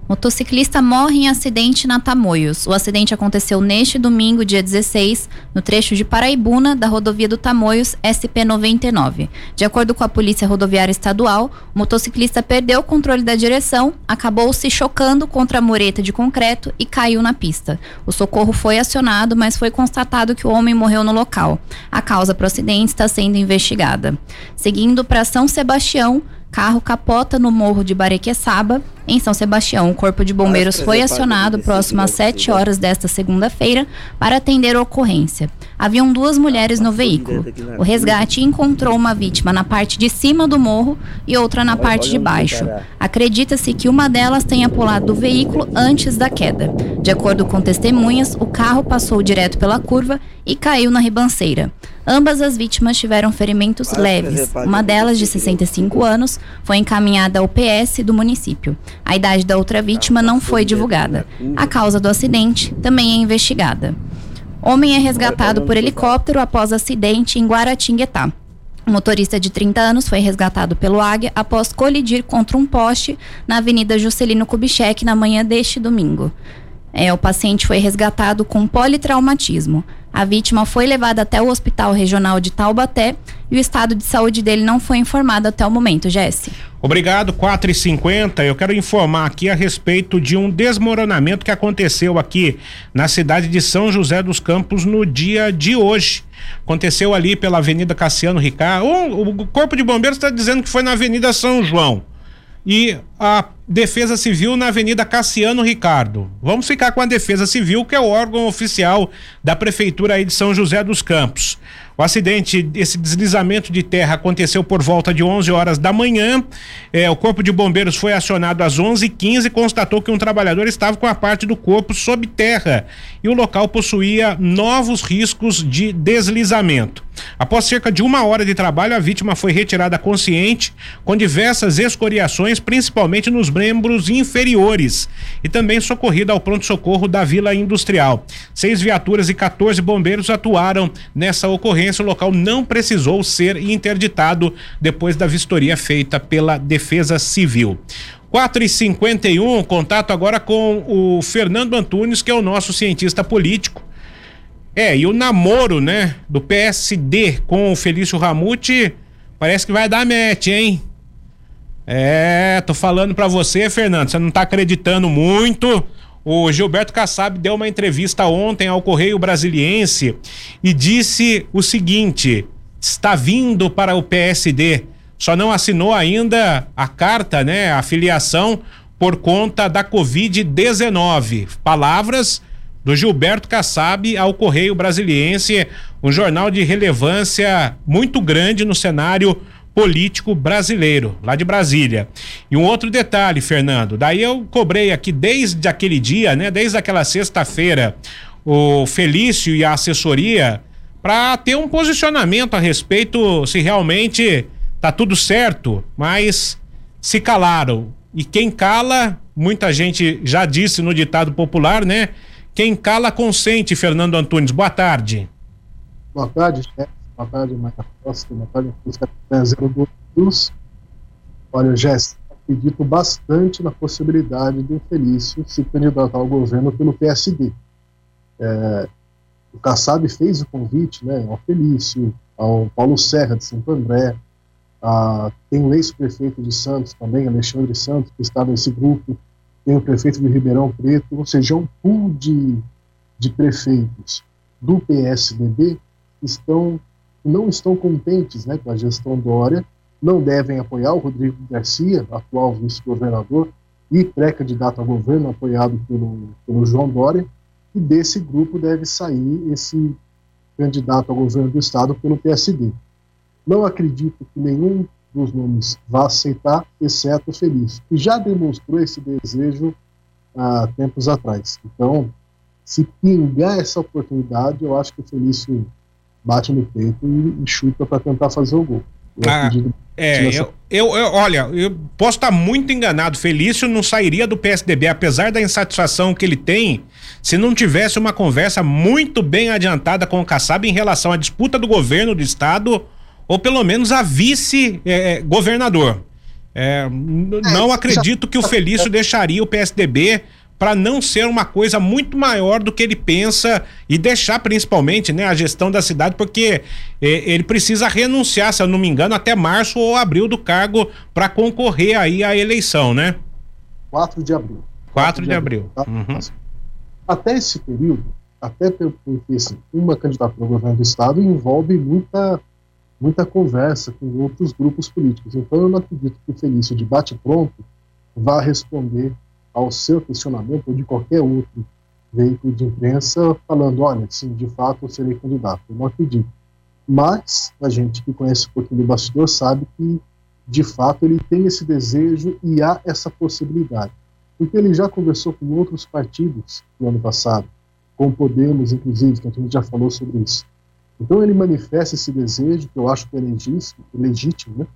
Motociclista morre em acidente na Tamoios. O acidente aconteceu neste domingo, dia 16, no trecho de Paraibuna, da rodovia do Tamoios, SP-99. De acordo com a Polícia Rodoviária Estadual, o motociclista perdeu o controle da direção, acabou se chocando contra a mureta de concreto e caiu na pista. O socorro foi acionado, mas foi constatado que o homem morreu no local. A causa para o acidente está sendo investigada. Seguindo para São Sebastião, Carro capota no morro de Barequeçaba, em São Sebastião. O Corpo de Bombeiros foi acionado próximo às 7 horas desta segunda-feira para atender a ocorrência. Haviam duas mulheres no veículo. O resgate encontrou uma vítima na parte de cima do morro e outra na parte de baixo. Acredita-se que uma delas tenha pulado do veículo antes da queda. De acordo com testemunhas, o carro passou direto pela curva e caiu na ribanceira. Ambas as vítimas tiveram ferimentos leves. Uma delas, de 65 anos, foi encaminhada ao PS do município. A idade da outra vítima não foi divulgada. A causa do acidente também é investigada. Homem é resgatado por helicóptero após acidente em Guaratinguetá. O motorista de 30 anos foi resgatado pelo Águia após colidir contra um poste na Avenida Juscelino Kubitschek na manhã deste domingo. É, o paciente foi resgatado com politraumatismo. A vítima foi levada até o Hospital Regional de Taubaté e o estado de saúde dele não foi informado até o momento, Jesse. Obrigado, 4 e 50 Eu quero informar aqui a respeito de um desmoronamento que aconteceu aqui na cidade de São José dos Campos no dia de hoje. Aconteceu ali pela Avenida Cassiano Ricardo. O, Corpo de Bombeiros está dizendo que foi na Avenida São João. E a Defesa Civil na Avenida Cassiano Ricardo. Vamos ficar com a Defesa Civil, que é o órgão oficial da Prefeitura aí de São José dos Campos. O acidente, esse deslizamento de terra aconteceu por volta de 11 horas da manhã. É, o corpo de bombeiros foi acionado às 11:15 e constatou que um trabalhador estava com a parte do corpo sob terra e o local possuía novos riscos de deslizamento. Após cerca de uma hora de trabalho, a vítima foi retirada consciente, com diversas escoriações, principalmente nos membros inferiores, e também socorrida ao pronto-socorro da Vila Industrial. Seis viaturas e 14 bombeiros atuaram nessa ocorrência. O local não precisou ser interditado depois da vistoria feita pela Defesa Civil. 4 e 51 contato agora com o Fernando Antunes, que é o nosso cientista político. É, e o namoro, né, do PSD com o Felício Ramute parece que vai dar match, hein? É, tô falando para você, Fernando, você não tá acreditando muito. O Gilberto Kassab deu uma entrevista ontem ao Correio Brasiliense e disse o seguinte: está vindo para o PSD, só não assinou ainda a carta, né, a filiação por conta da Covid-19. Palavras do Gilberto Kassab ao Correio Brasiliense, um jornal de relevância muito grande no cenário político brasileiro, lá de Brasília. E um outro detalhe, Fernando, daí eu cobrei aqui desde aquele dia, né, desde aquela sexta-feira, o Felício e a assessoria para ter um posicionamento a respeito se realmente tá tudo certo, mas se calaram. E quem cala, muita gente já disse no ditado popular, né? Quem cala consente, Fernando Antunes. Boa tarde. Boa tarde, chefe boa tarde, Maria Costa, tarde, Zero do Cruz. Olha, Jéssica, acredito bastante na possibilidade do Felício se candidatar ao governo pelo PSD. É, o Kassab fez o convite né, ao Felício, ao Paulo Serra de Santo André, a, tem o ex-prefeito de Santos também, Alexandre Santos, que está nesse grupo, tem o prefeito de Ribeirão Preto, ou seja, é um pool de, de prefeitos do PSDB estão não estão contentes né, com a gestão Dória, não devem apoiar o Rodrigo Garcia, atual vice-governador e pré-candidato a governo, apoiado pelo, pelo João Dória, e desse grupo deve sair esse candidato a governo do estado pelo PSD. Não acredito que nenhum dos nomes vá aceitar, exceto o Feliz, que já demonstrou esse desejo há tempos atrás. Então, se pingar essa oportunidade, eu acho que o Felício bate no peito e, e chuta para tentar fazer o gol. Eu ah, é, eu, eu, eu, olha, eu posso estar muito enganado. Felício não sairia do PSDB, apesar da insatisfação que ele tem, se não tivesse uma conversa muito bem adiantada com o Kassab em relação à disputa do governo do estado, ou pelo menos a vice-governador. É, é, não acredito que o Felício deixaria o PSDB para não ser uma coisa muito maior do que ele pensa e deixar principalmente né, a gestão da cidade, porque eh, ele precisa renunciar, se eu não me engano, até março ou abril do cargo para concorrer aí à eleição, né? 4 de abril. 4 de, de abril. abril. Tá? Uhum. Até esse período, até porque assim, uma candidatura ao governo do estado envolve muita muita conversa com outros grupos políticos. Então eu não acredito que o Felício de bate pronto vá responder ao seu questionamento ou de qualquer outro veículo de imprensa falando, olha, sim, de fato eu serei candidato. Eu não acredito. Mas a gente que conhece um pouquinho do bastidor sabe que, de fato, ele tem esse desejo e há essa possibilidade. Porque ele já conversou com outros partidos no ano passado, com Podemos, inclusive, que a gente já falou sobre isso. Então ele manifesta esse desejo, que eu acho que é legítimo, né?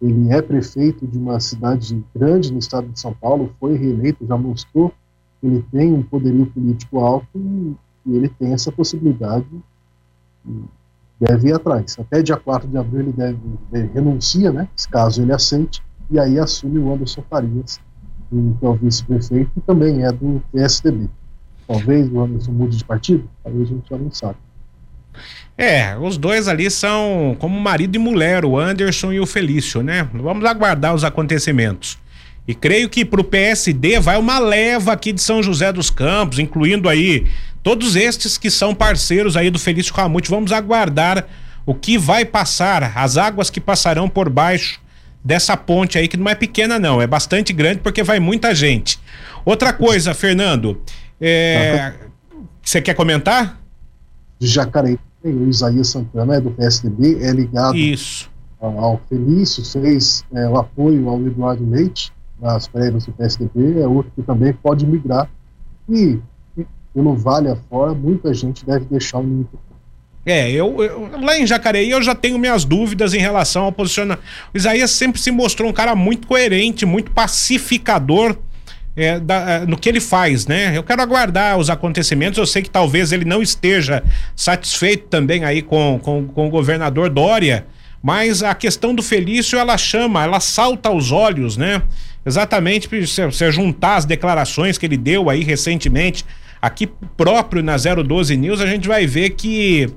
Ele é prefeito de uma cidade grande no estado de São Paulo, foi reeleito, já mostrou que ele tem um poderio político alto e, e ele tem essa possibilidade deve ir atrás. Até dia 4 de abril ele deve, ele renuncia, né, caso ele aceite, e aí assume o Anderson Farias, que é o vice-prefeito, e também é do PSDB. Talvez o Anderson mude de partido, aí a gente já não sabe. É, os dois ali são como marido e mulher, o Anderson e o Felício, né? Vamos aguardar os acontecimentos. E creio que para o PSD vai uma leva aqui de São José dos Campos, incluindo aí todos estes que são parceiros aí do Felício Ramute. Vamos aguardar o que vai passar, as águas que passarão por baixo dessa ponte aí, que não é pequena, não, é bastante grande porque vai muita gente. Outra coisa, Fernando, é... você quer comentar? De Jacareí, o Isaías Santana é do PSDB, é ligado Isso. ao Felício, fez é, o apoio ao Eduardo Leite nas prévias do PSDB, é outro que também pode migrar. E, pelo Vale afora, muita gente deve deixar o ninho é, eu, eu, lá em Jacareí eu já tenho minhas dúvidas em relação ao posicionamento. O Isaías sempre se mostrou um cara muito coerente, muito pacificador é, da, é, no que ele faz, né? Eu quero aguardar os acontecimentos. Eu sei que talvez ele não esteja satisfeito também aí com, com, com o governador Dória, mas a questão do Felício ela chama, ela salta aos olhos, né? Exatamente, se você juntar as declarações que ele deu aí recentemente aqui próprio na 012 News, a gente vai ver que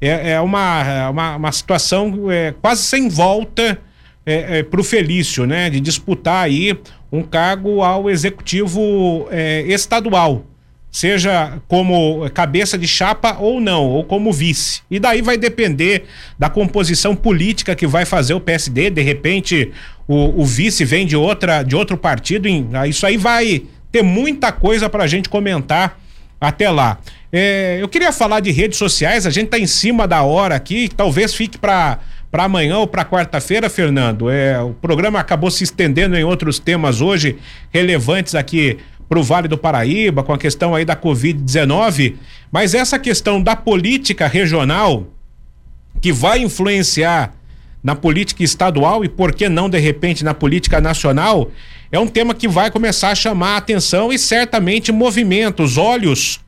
é, é uma, uma, uma situação é, quase sem volta é, é, para o Felício, né? De disputar aí um cargo ao executivo é, estadual, seja como cabeça de chapa ou não, ou como vice. E daí vai depender da composição política que vai fazer o PSD. De repente, o, o vice vem de outra, de outro partido. Em, isso aí vai ter muita coisa para a gente comentar até lá. É, eu queria falar de redes sociais, a gente tá em cima da hora aqui, talvez fique para para amanhã ou para quarta-feira, Fernando. É, o programa acabou se estendendo em outros temas hoje relevantes aqui para o Vale do Paraíba, com a questão aí da Covid-19, mas essa questão da política regional que vai influenciar na política estadual e por que não de repente na política nacional, é um tema que vai começar a chamar a atenção e certamente movimenta os olhos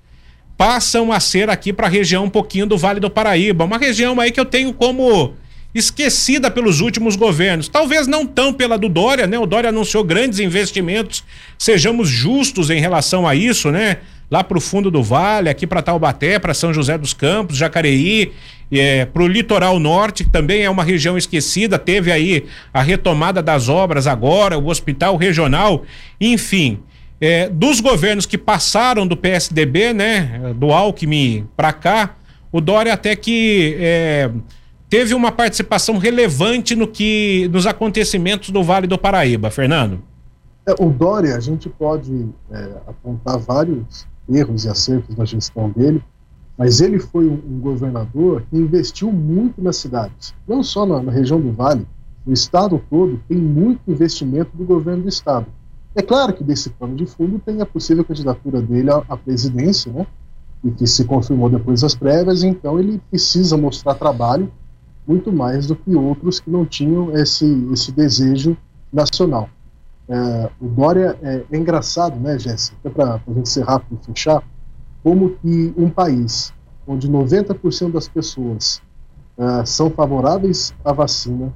passam a ser aqui para a região um pouquinho do Vale do Paraíba, uma região aí que eu tenho como esquecida pelos últimos governos. Talvez não tão pela do Dória, né? O Dória anunciou grandes investimentos, sejamos justos em relação a isso, né? Lá para o fundo do Vale, aqui para Taubaté, para São José dos Campos, Jacareí, é, para o litoral norte, que também é uma região esquecida, teve aí a retomada das obras agora, o hospital regional, enfim. É, dos governos que passaram do PSDB, né, do Alckmin para cá, o Dória até que é, teve uma participação relevante no que nos acontecimentos do Vale do Paraíba, Fernando. É, o Dória, a gente pode é, apontar vários erros e acertos na gestão dele, mas ele foi um, governador que investiu muito nas cidades, não só na, na região do Vale, no estado todo tem muito investimento do governo do estado. É claro que desse plano de fundo tem a possível candidatura dele à, à presidência, né? E que se confirmou depois das prévias, então ele precisa mostrar trabalho muito mais do que outros que não tinham esse, esse desejo nacional. É, o Dória é, é, engraçado, né, Jéssica? Para a gente ser rápido e fechar, como que um país onde 90% das pessoas uh, são favoráveis à vacina,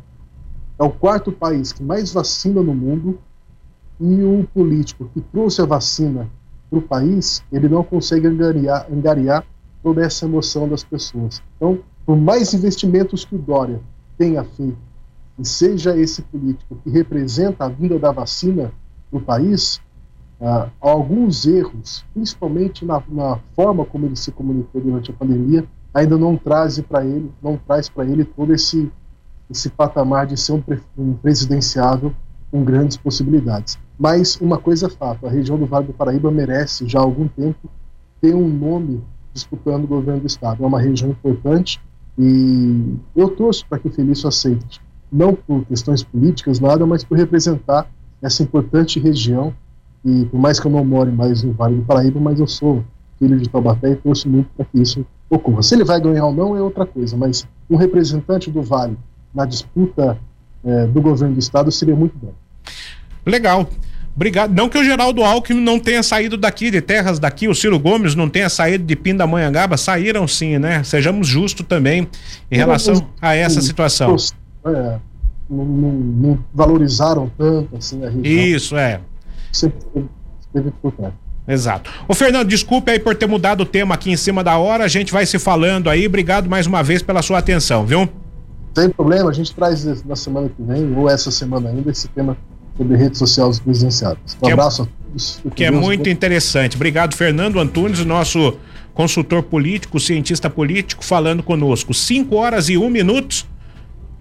é o quarto país que mais vacina no mundo, e o político que trouxe a vacina para o país, ele não consegue angariar, angariar toda essa emoção das pessoas. Então, por mais investimentos que o Dória tenha feito, e seja esse político que representa a vinda da vacina no país, ah, alguns erros, principalmente na, na, forma como ele se comunicou durante a pandemia, ainda não traz para ele, não traz para ele todo esse esse patamar de ser um, um presidenciável com grandes possibilidades. Mas uma coisa é fato, a região do Vale do Paraíba merece já há algum tempo ter um nome disputando o governo do estado. É uma região importante e eu torço para que o Felício aceite, não por questões políticas, nada, mas por representar essa importante região. E por mais que eu não more mais no Vale do Paraíba, mas eu sou filho de Taubaté e torço muito para que isso ocorra. Se ele vai ganhar ou não é outra coisa, mas um representante do Vale na disputa é, do governo do estado seria muito bom. Legal. Obrigado. Não que o Geraldo Alckmin não tenha saído daqui, de terras daqui, o Ciro Gomes não tenha saído de Pindamonhangaba, saíram sim, né? Sejamos justos também em relação a essa situação. É, não, não, não, valorizaram tanto assim a região. Isso, é. Sempre perto. Exato. Ô Fernando, desculpe aí por ter mudado o tema aqui em cima da hora, a gente vai se falando aí, obrigado mais uma vez pela sua atenção, viu? Sem problema, a gente traz na semana que vem, ou essa semana ainda, esse tema sobre redes sociais presidenciadas. Um que é abraço é, a todos. Que é muito interessante. Obrigado, Fernando Antunes, nosso consultor político, cientista político, falando conosco. 5 horas e um minutos.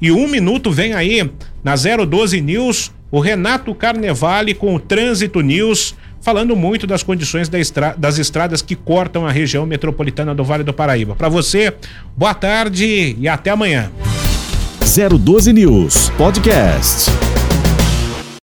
E um minuto vem aí na 012 News, o Renato Carnevale com o Trânsito News, falando muito das condições da estra das estradas que cortam a região metropolitana do Vale do Paraíba. Para você, boa tarde e até amanhã. 012 News Podcast.